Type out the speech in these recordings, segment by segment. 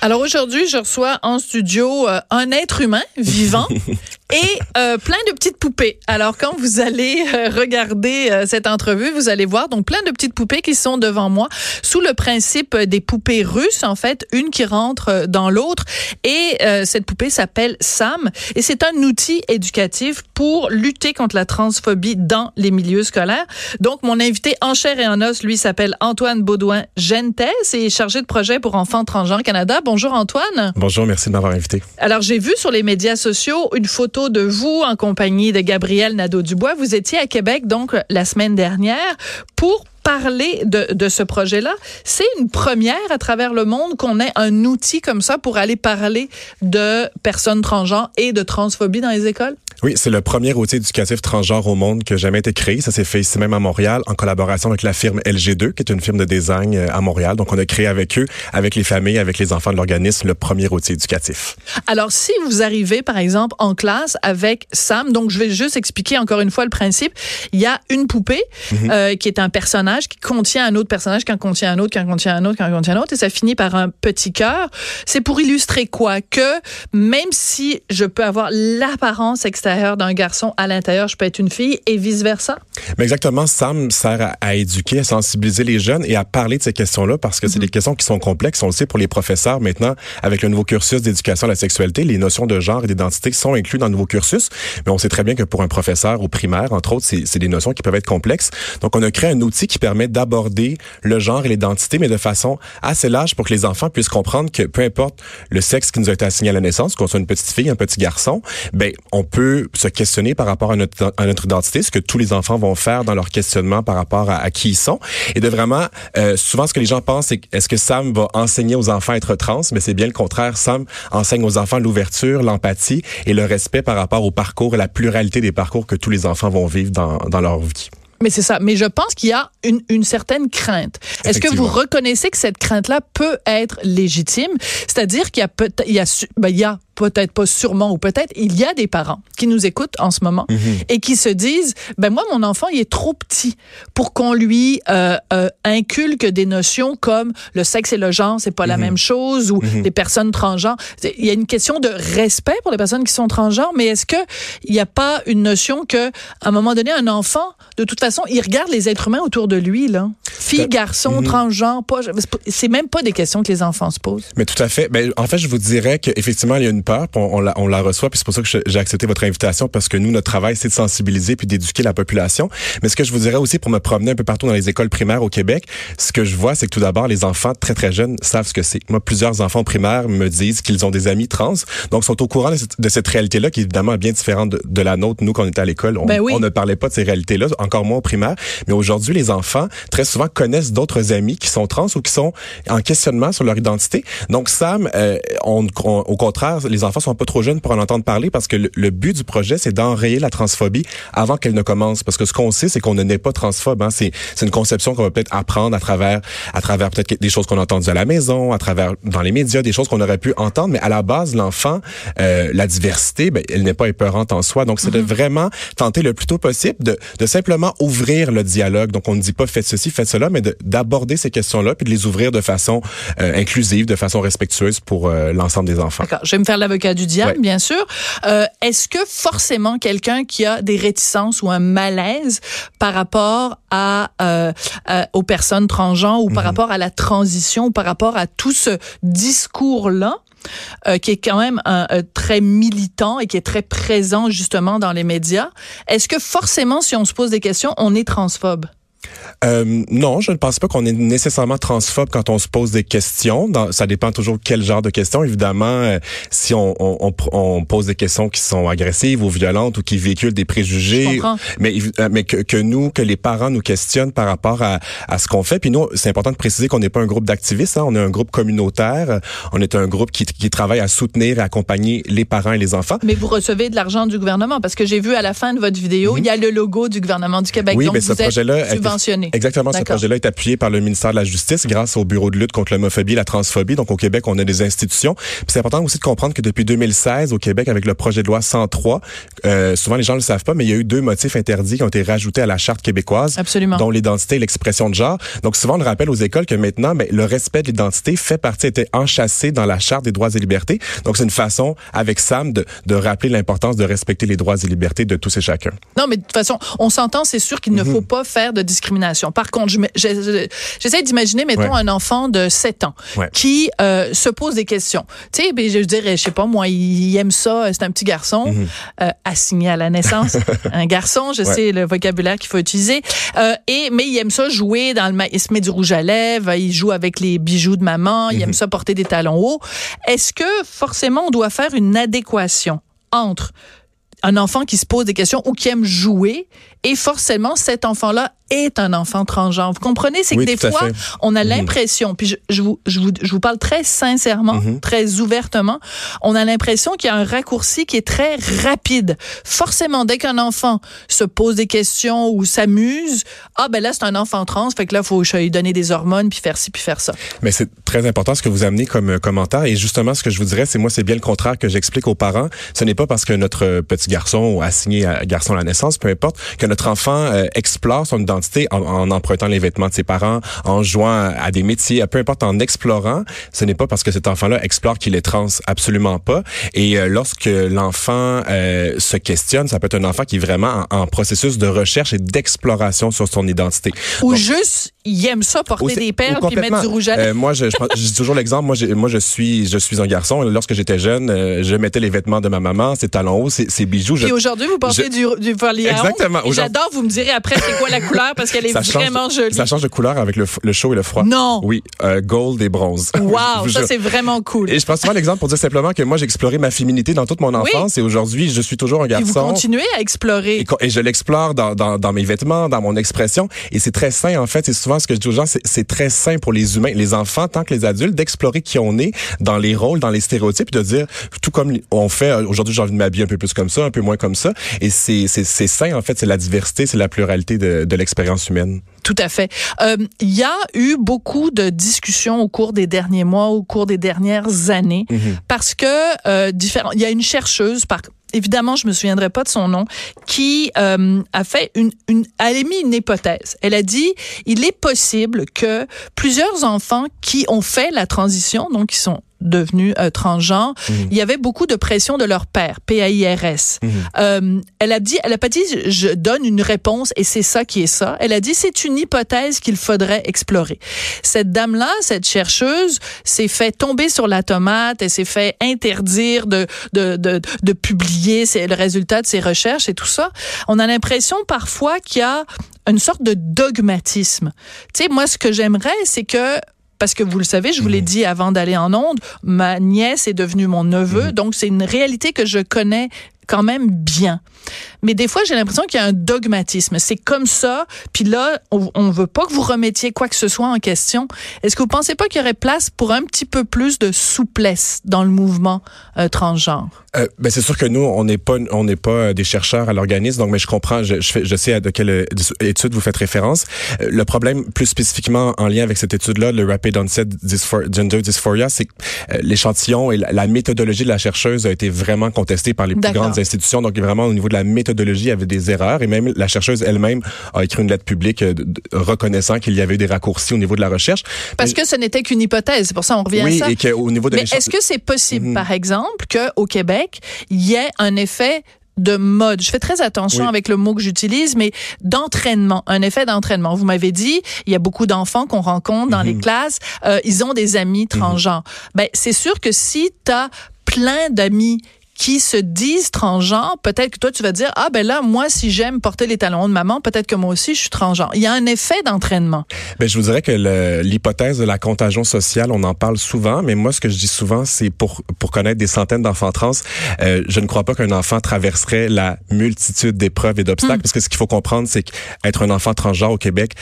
Alors aujourd'hui, je reçois en studio euh, un être humain vivant et euh, plein de petites poupées. Alors quand vous allez euh, regarder euh, cette entrevue, vous allez voir donc plein de petites poupées qui sont devant moi sous le principe des poupées russes en fait, une qui rentre dans l'autre et cette poupée s'appelle Sam et c'est un outil éducatif pour lutter contre la transphobie dans les milieux scolaires. Donc mon invité en chair et en os lui s'appelle Antoine Baudouin Gentes et est chargé de projet pour enfants transgenres Canada. Bonjour Antoine. Bonjour, merci de m'avoir invité. Alors j'ai vu sur les médias sociaux une photo de vous en compagnie de Gabriel Nadeau-Dubois. Vous étiez à Québec donc la semaine dernière pour parler de, de ce projet-là. C'est une première à travers le monde qu'on ait un outil comme ça pour aller parler de personnes transgenres et de transphobie dans les écoles? Oui, c'est le premier outil éducatif transgenre au monde qui a jamais été créé. Ça s'est fait ici même à Montréal en collaboration avec la firme LG2, qui est une firme de design euh, à Montréal. Donc, on a créé avec eux, avec les familles, avec les enfants de l'organisme, le premier outil éducatif. Alors, si vous arrivez, par exemple, en classe avec Sam, donc je vais juste expliquer encore une fois le principe. Il y a une poupée Mhm. euh, qui est un personnage qui contient un autre personnage, qui en contient un autre, qui en contient un autre, qui en contient un autre, et ça finit par un petit cœur. C'est pour illustrer quoi? Que même si je peux avoir l'apparence extérieure d'un garçon, à l'intérieur, je peux être une fille, et vice versa. Mais exactement, Sam sert à, à éduquer, à sensibiliser les jeunes et à parler de ces questions-là parce que c'est des questions qui sont complexes. On le sait pour les professeurs maintenant, avec le nouveau cursus d'éducation à la sexualité, les notions de genre et d'identité sont incluses dans le nouveau cursus. Mais on sait très bien que pour un professeur au primaire, entre autres, c'est c'est des notions qui peuvent être complexes. Donc, on a créé un outil qui permet d'aborder le genre et l'identité, mais de façon assez large pour que les enfants puissent comprendre que peu importe le sexe qui nous a été assigné à la naissance, qu'on soit une petite fille, un petit garçon, ben on peut se questionner par rapport à notre, à notre identité, ce que tous les enfants vont faire dans leur questionnement par rapport à, à qui ils sont, et de vraiment, euh, souvent ce que les gens pensent, c'est est-ce que Sam va enseigner aux enfants à être trans, mais c'est bien le contraire. Sam enseigne aux enfants l'ouverture, l'empathie et le respect par rapport au parcours et la pluralité des parcours que tous les enfants vont vivre dans, dans leur vie. Mais c'est ça. Mais je pense qu'il y a une, une certaine crainte. Est-ce que vous reconnaissez que cette crainte-là peut être légitime? C'est-à-dire qu'il y a peut-être, il y a, ben, il y a peut-être pas sûrement ou peut-être il y a des parents qui nous écoutent en ce moment et qui se disent ben moi mon enfant il est trop petit pour qu'on lui euh, euh, inculque des notions comme le sexe et le genre c'est pas la même chose ou les personnes transgenres. Il y a une question de respect pour les personnes qui sont transgenres mais est-ce que il n'y a pas une notion que à un moment donné un enfant de toute façon il regarde les êtres humains autour de lui là? Fille Tout garçon transgenre pas c'est pas- c'est même pas des questions que les enfants se posent. Mais tout à fait. Ben, en fait, je vous dirais qu'effectivement, il y a une peur, puis on, on la, on la reçoit, puis c'est pour ça que j'ai accepté votre invitation, parce que nous, notre travail, c'est de sensibiliser puis d'éduquer la population. Mais ce que je vous dirais aussi pour me promener un peu partout dans les écoles primaires au Québec, ce que je vois, c'est que tout d'abord, les enfants très, très jeunes savent ce que c'est. Moi, plusieurs enfants primaires me disent qu'ils ont des amis trans, donc sont au courant de cette, cette réalité-là, qui évidemment est bien différente de, de la nôtre. Nous, quand on était à l'école, on, Ben oui. on ne parlait pas de ces réalités-là, encore moins au primaire. Mais aujourd'hui, les enfants, très souvent, connaissent d'autres amis qui sont trans ou qui sont en questionnement sur leur identité. Donc, Sam, euh, on, on- au contraire, les enfants sont pas trop jeunes pour en entendre parler parce que le, le but du projet, c'est d'enrayer la transphobie avant qu'elle ne commence. Parce que ce qu'on sait, c'est qu'on ne naît pas transphobe. Hein. C'est, c'est une conception qu'on va peut-être apprendre à travers, à travers peut-être des choses qu'on a entendues à la maison, à travers dans les médias, des choses qu'on aurait pu entendre. Mais à la base, l'enfant, euh, la diversité, ben, elle n'est pas épeurante en soi. Donc, c'est de vraiment tenter le plus tôt possible de, de simplement ouvrir le dialogue. Donc, on ne dit pas faites ceci, faites cela, mais de- d'aborder ces questions-là puis de les ouvrir de façon euh, inclusive, de façon respectueuse pour euh, l'ensemble des enfants. D'accord. Je vais me faire l'avocat du diable, Ouais. bien sûr. Euh, Est-ce que forcément quelqu'un qui a des réticences ou un malaise par rapport à, euh, à- aux personnes transgenres ou par rapport à la transition ou par rapport à tout ce discours-là, euh, qui est quand même un, un très militant et qui est très présent justement dans les médias, est-ce que forcément, si on se pose des questions, on est transphobe? Euh, non, je ne pense pas qu'on est nécessairement transphobe quand on se pose des questions. Dans- ça dépend toujours quel genre de questions. Évidemment, euh, si on, on, on pose des questions qui sont agressives ou violentes ou qui véhiculent des préjugés, mais, euh, mais que, que nous, que les parents nous questionnent par rapport à, à ce qu'on fait. Puis nous, c'est important de préciser qu'on n'est pas un groupe d'activistes. Hein, on est un groupe communautaire. On est un groupe qui, qui travaille à soutenir et accompagner les parents et les enfants. Mais vous recevez de l'argent du gouvernement parce que j'ai vu à la fin de votre vidéo, il y a le logo du gouvernement du Québec. Mhm. Oui, Donc, mais ce vous projet-là Exactement. Ce projet-là est appuyé par le ministère de la Justice grâce au Bureau de lutte contre l'homophobie et la transphobie. Donc, au Québec, on a des institutions. Puis c'est important aussi de comprendre que depuis 2016, au Québec, avec le projet de loi 103, euh, souvent les gens ne le savent pas, mais il y a eu deux motifs interdits qui ont été rajoutés à la charte québécoise. Absolument. Dont l'identité et l'expression de genre. Donc, souvent, on le rappelle aux écoles que maintenant, ben, le respect de l'identité fait partie, était enchâssé dans la charte des droits et libertés. Donc, c'est une façon, avec Sam, de, de rappeler l'importance de respecter les droits et libertés de tous et chacun. Non, mais de toute façon, on s'entend, c'est sûr qu'il ne mhm. faut pas faire de discrimination. Par contre, j'essaie d'imaginer, mettons, un enfant de 7 ans qui euh, se pose des questions. Tu sais, ben, je dirais, je sais pas, moi, il aime ça, c'est un petit garçon, mhm. euh, assigné à la naissance, un garçon, je sais le vocabulaire qu'il faut utiliser, euh, et mais il aime ça jouer dans le, il se met du rouge à lèvres, il joue avec les bijoux de maman, il aime mhm. ça porter des talons hauts. Est-ce que forcément on doit faire une adéquation entre un enfant qui se pose des questions ou qui aime jouer et forcément cet enfant-là est un enfant transgenre. Vous comprenez, c'est que des fois, on a mhm. l'impression, puis je, je, vous, je, vous, je vous parle très sincèrement, mhm. très ouvertement, on a l'impression qu'il y a un raccourci qui est très rapide. Forcément, dès qu'un enfant se pose des questions ou s'amuse, ah ben là, c'est un enfant trans, fait que là, il faut lui donner des hormones, puis faire ci, puis faire ça. Mais c'est très important ce que vous amenez comme euh, commentaire, et justement, ce que je vous dirais, c'est moi, c'est bien le contraire que j'explique aux parents. Ce n'est pas parce que notre petit garçon a signé à garçon à la naissance, peu importe, que notre enfant euh, explore son identité en, empruntant les vêtements de ses parents, en jouant à des métiers, peu importe, en explorant. Ce n'est pas parce que cet enfant-là explore qu'il est trans, absolument pas. Et euh, lorsque l'enfant euh, se questionne, ça peut être un enfant qui est vraiment en, processus de recherche et d'exploration sur son identité. Ou juste, il aime ça porter des perles puis mettre du rouge à lèvres. Euh, moi, je, je, dis toujours l'exemple. Moi, moi, je suis, je suis un garçon. Lorsque j'étais jeune, je mettais les vêtements de ma maman, ses talons hauts, ses, bijoux. Puis aujourd'hui, vous portez du, du Exactement. J'adore. Vous me direz après c'est quoi la couleur parce qu'elle est vraiment jolie. Ça change de couleur avec le, le chaud et le froid. Non. Oui, euh, gold et bronze. Wow, ça c'est vraiment cool. Et je prends souvent l'exemple pour dire simplement que moi j'ai exploré ma féminité dans toute mon enfance et aujourd'hui je suis toujours un garçon. Et vous continuez à explorer. Et, je l'explore dans, dans, dans, mes vêtements, dans mon expression et c'est très sain en fait. C'est souvent ce que je dis aux gens, c'est très sain pour les humains, les enfants tant que les adultes d'explorer qui on est dans les rôles, dans les stéréotypes, de dire tout comme on fait euh, aujourd'hui j'ai envie de m'habiller un peu plus comme ça, un peu moins comme ça et c'est c'est sain en fait, c'est la diversité, c'est la pluralité de, de l'expérience humaine. Tout à fait. Euh, il y a eu beaucoup de discussions au cours des derniers mois, au cours des dernières années, mhm. parce que euh, différent. Il y a une chercheuse, par évidemment, je me souviendrai pas de son nom, qui euh, a fait une, une, elle a émis une hypothèse. Elle a dit, il est possible que plusieurs enfants qui ont fait la transition, donc qui sont devenus euh, transgenres, mhm. il y avait beaucoup de pression de leur père, P-A-I-R-S. Mhm. Euh, elle a dit, elle a pas dit, je donne une réponse et c'est ça qui est ça. Elle a dit, c'est une hypothèse qu'il faudrait explorer. Cette dame-là, cette chercheuse, s'est fait tomber sur la tomate, elle s'est fait interdire de, de, de, de publier le résultat de ses recherches et tout ça. On a l'impression parfois qu'il y a une sorte de dogmatisme. Tu sais, moi, ce que j'aimerais, c'est que parce que vous le savez, je vous l'ai mhm. dit avant d'aller en onde, ma nièce est devenue mon neveu, mhm. donc c'est une réalité que je connais quand même bien. Mais des fois, j'ai l'impression qu'il y a un dogmatisme. C'est comme ça, puis là, on, on veut pas que vous remettiez quoi que ce soit en question. Est-ce que vous pensez pas qu'il y aurait place pour un petit peu plus de souplesse dans le mouvement euh, transgenre? Euh, ben c'est sûr que nous, on n'est pas, on n'est pas euh, des chercheurs à l'organisme, donc mais je comprends, je, je, je sais à de quelle étude vous faites référence. Euh, le problème, plus spécifiquement en lien avec cette étude-là, le Rapid Onset Gender Dysphoria, c'est que l'échantillon et la, méthodologie de la chercheuse a été vraiment contestée par les plus grandes institutions. Donc vraiment au niveau de la méthodologie, y avait des erreurs et même la chercheuse elle-même a écrit une lettre publique reconnaissant qu'il y avait eu des raccourcis au niveau de la recherche. Parce que ce n'était qu'une hypothèse, c'est pour ça on revient à ça. et qu'au niveau de Mais est-ce que c'est possible, mhm. par exemple, qu'au Québec, il y ait un effet de mode? Je fais très attention avec le mot que j'utilise, mais d'entraînement, un effet d'entraînement. Vous m'avez dit, il y a beaucoup d'enfants qu'on rencontre dans les mhm. classes, euh, ils ont des amis mhm. transgenres. Ben, c'est sûr que si tu as plein d'amis qui se disent transgenres, peut-être que toi tu vas dire ah ben là moi si j'aime porter les talons de maman, peut-être que moi aussi je suis transgenre. Il y a un effet d'entraînement. Ben je vous dirais que l'hypothèse de la contagion sociale, on en parle souvent, mais moi ce que je dis souvent c'est pour pour connaître des centaines d'enfants trans, euh, je ne crois pas qu'un enfant traverserait la multitude d'épreuves et d'obstacles hmm. parce que ce qu'il faut comprendre c'est qu'être un enfant transgenre au Québec,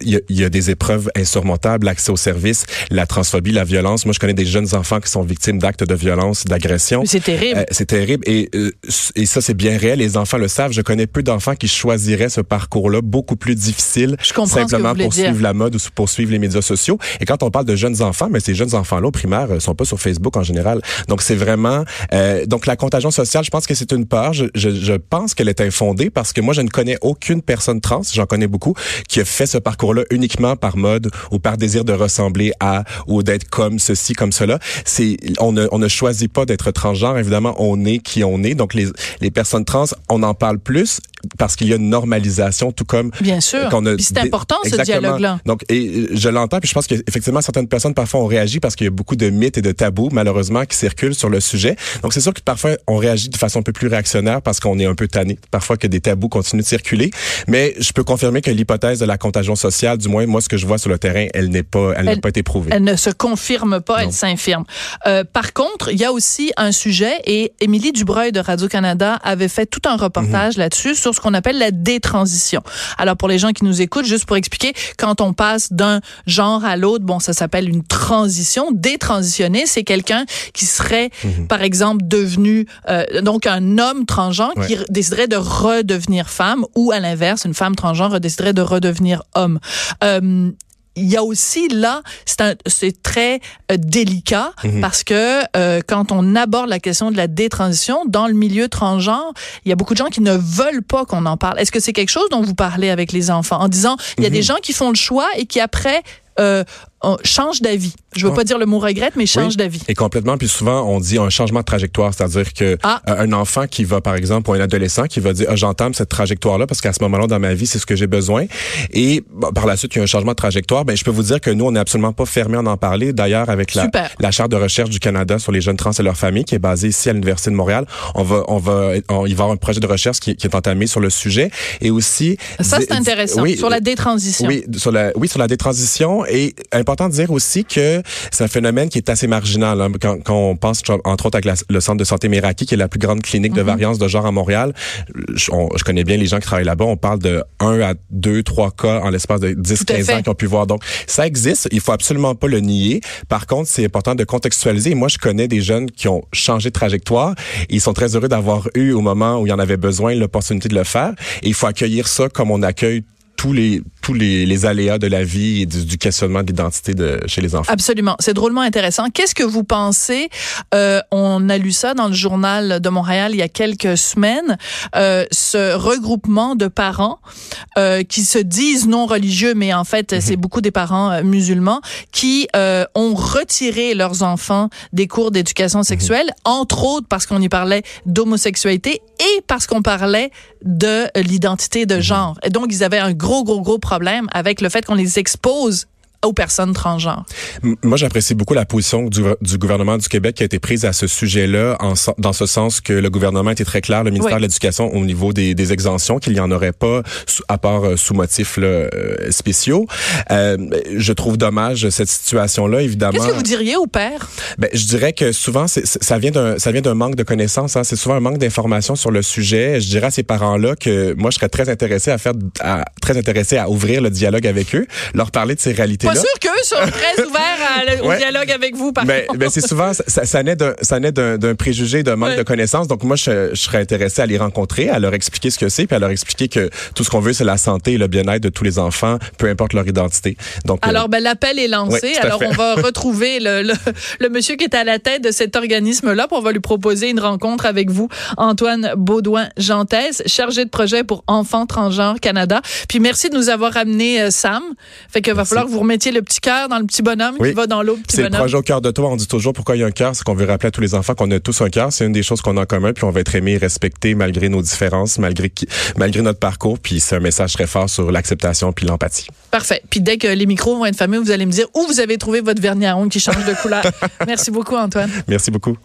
il y, y, a des épreuves insurmontables, l'accès aux services, la transphobie, la violence. Moi je connais des jeunes enfants qui sont victimes d'actes de violence, d'agression. C'est terrible. Euh, c'est terrible et euh, et ça c'est bien réel. Les enfants le savent. Je connais peu d'enfants qui choisiraient ce parcours-là beaucoup plus difficile simplement pour suivre la mode ou pour suivre les médias sociaux. Et quand on parle de jeunes enfants, mais ces jeunes enfants-là au primaire euh, sont pas sur Facebook en général. Donc c'est vraiment euh, donc la contagion sociale. Je pense que c'est une peur. Je, je, je pense qu'elle est infondée parce que moi je ne connais aucune personne trans, j'en connais beaucoup, qui a fait ce parcours-là uniquement par mode ou par désir de ressembler à ou d'être comme ceci, comme cela. C'est on ne on ne choisit pas d'être transgenre. Évidemment, on est qui on est. Donc les les personnes trans, on en parle plus parce qu'il y a une normalisation, tout comme bien sûr. c'est important ce dialogue-là. Donc et je l'entends, puis je pense qu'effectivement certaines personnes parfois ont réagi parce qu'il y a beaucoup de mythes et de tabous malheureusement qui circulent sur le sujet. Donc c'est sûr que parfois on réagit de façon un peu plus réactionnaire parce qu'on est un peu tanné parfois que des tabous continuent de circuler. Mais je peux confirmer que l'hypothèse de la contagion sociale, du moins moi ce que je vois sur le terrain, elle n'est pas, elle, n'a pas été prouvée. Elle ne se confirme pas, elle s'infirme. Euh, par contre, il y a aussi un sujet et Émilie Dubreuil de Radio Canada avait fait tout un reportage mhm. là-dessus sur ce qu'on appelle la détransition. Alors pour les gens qui nous écoutent, juste pour expliquer, quand on passe d'un genre à l'autre, bon, ça s'appelle une transition. Détransitionner, c'est quelqu'un qui serait, mhm. par exemple, devenu euh, donc un homme transgenre qui déciderait de redevenir femme, ou à l'inverse, une femme transgenre déciderait de redevenir homme. Euh, il y a aussi là, c'est très euh, délicat mhm. parce que euh, quand on aborde la question de la détransition dans le milieu transgenre, il y a beaucoup de gens qui ne veulent pas qu'on en parle. Est-ce que c'est quelque chose dont vous parlez avec les enfants en disant il y a des mhm. gens qui font le choix et qui après euh, change d'avis. Je veux pas dire le mot regrette, mais change d'avis. Et complètement. Puis souvent, on dit un changement de trajectoire, c'est-à-dire que ah. euh, un enfant qui va, par exemple, ou un adolescent qui va dire, ah, j'entame cette trajectoire-là parce qu'à ce moment-là dans ma vie, c'est ce que j'ai besoin. Et par la suite, il y a un changement de trajectoire. Ben, je peux vous dire que nous, on n'est absolument pas fermé à en parler. D'ailleurs, avec la, la charte de recherche du Canada sur les jeunes trans et leurs familles, qui est basée ici à l'université de Montréal, on va, on va, il va y avoir un projet de recherche qui, qui, est entamé sur le sujet. Et aussi, ça c'est intéressant. Oui, sur la détransition. Oui, sur la, oui, sur la détransition. Et important de dire aussi que c'est un phénomène qui est assez marginal. Hein. Quand, quand, on pense, entre autres, avec le centre de santé Meraki, qui est la plus grande clinique de mhm. variance de genre à Montréal, je, je, connais bien les gens qui travaillent là-bas. On parle de 1 à 2, 3 cas en l'espace de 10, 15 ans qui ont pu voir. Donc, ça existe. Il faut absolument pas le nier. Par contre, c'est important de contextualiser. Moi, je connais des jeunes qui ont changé de trajectoire. Ils sont très heureux d'avoir eu, au moment où il y en avait besoin, l'opportunité de le faire. Et il faut accueillir ça comme on accueille tous les tous les, les aléas de la vie et du, questionnement de l'identité de chez les enfants. Absolument, c'est drôlement intéressant. Qu'est-ce que vous pensez euh, On a lu ça dans le journal de Montréal il y a quelques semaines. Euh, ce regroupement de parents euh, qui se disent non religieux, mais en fait mhm. c'est beaucoup des parents euh, musulmans qui euh, ont retiré leurs enfants des cours d'éducation mhm. sexuelle, entre autres parce qu'on y parlait d'homosexualité et parce qu'on parlait de l'identité de mhm. genre. Et donc ils avaient un gros gros gros problème avec le fait qu'on les expose aux personnes transgenres. Moi, j'apprécie beaucoup la position du, du, gouvernement du Québec qui a été prise à ce sujet-là, dans ce sens que le gouvernement était très clair, le ministère de l'Éducation, au niveau des, des exemptions, qu'il n'y en aurait pas à part euh, sous motifs là, euh, spéciaux. Euh, je trouve dommage cette situation-là, évidemment. Qu'est-ce que vous diriez au père? Ben, je dirais que souvent, ça vient d'un ça vient d'un manque de connaissances. Hein. C'est souvent un manque d'informations sur le sujet. Je dirais à ces parents-là que moi, je serais très intéressé à faire, à, très intéressé à ouvrir le dialogue avec eux, leur parler de ces réalités pas sûr qu'eux sont très ouverts au dialogue avec vous, par mais, mais c'est souvent, ça, ça naît d'un préjugé, d'un manque de connaissances. Donc, moi, je, je, serais intéressé à les rencontrer, à leur expliquer ce que c'est, puis à leur expliquer que tout ce qu'on veut, c'est la santé et le bien-être de tous les enfants, peu importe leur identité. Donc, euh, Alors, ben, l'appel est lancé. Alors, on va retrouver le, le, le, monsieur qui est à la tête de cet organisme-là, puis on va lui proposer une rencontre avec vous, Antoine Baudouin-Jantès, chargé de projet pour Enfants Transgenres Canada. Puis merci de nous avoir amené euh, Sam. Fait que va falloir que vous le petit cœur dans le petit bonhomme qui va dans bonhomme. C'est le projet au cœur de toi. On dit toujours pourquoi il y a un cœur, c'est qu'on veut rappeler à tous les enfants qu'on a tous un cœur. C'est une des choses qu'on a en commun, puis on va être aimé et respecté malgré nos différences, malgré malgré notre parcours. Puis c'est un message très fort sur l'acceptation puis l'empathie. Parfait. Puis dès que les micros vont être fameux, vous allez me dire où vous avez trouvé votre vernis à ongles qui change de couleur. Merci beaucoup, Antoine. Merci beaucoup.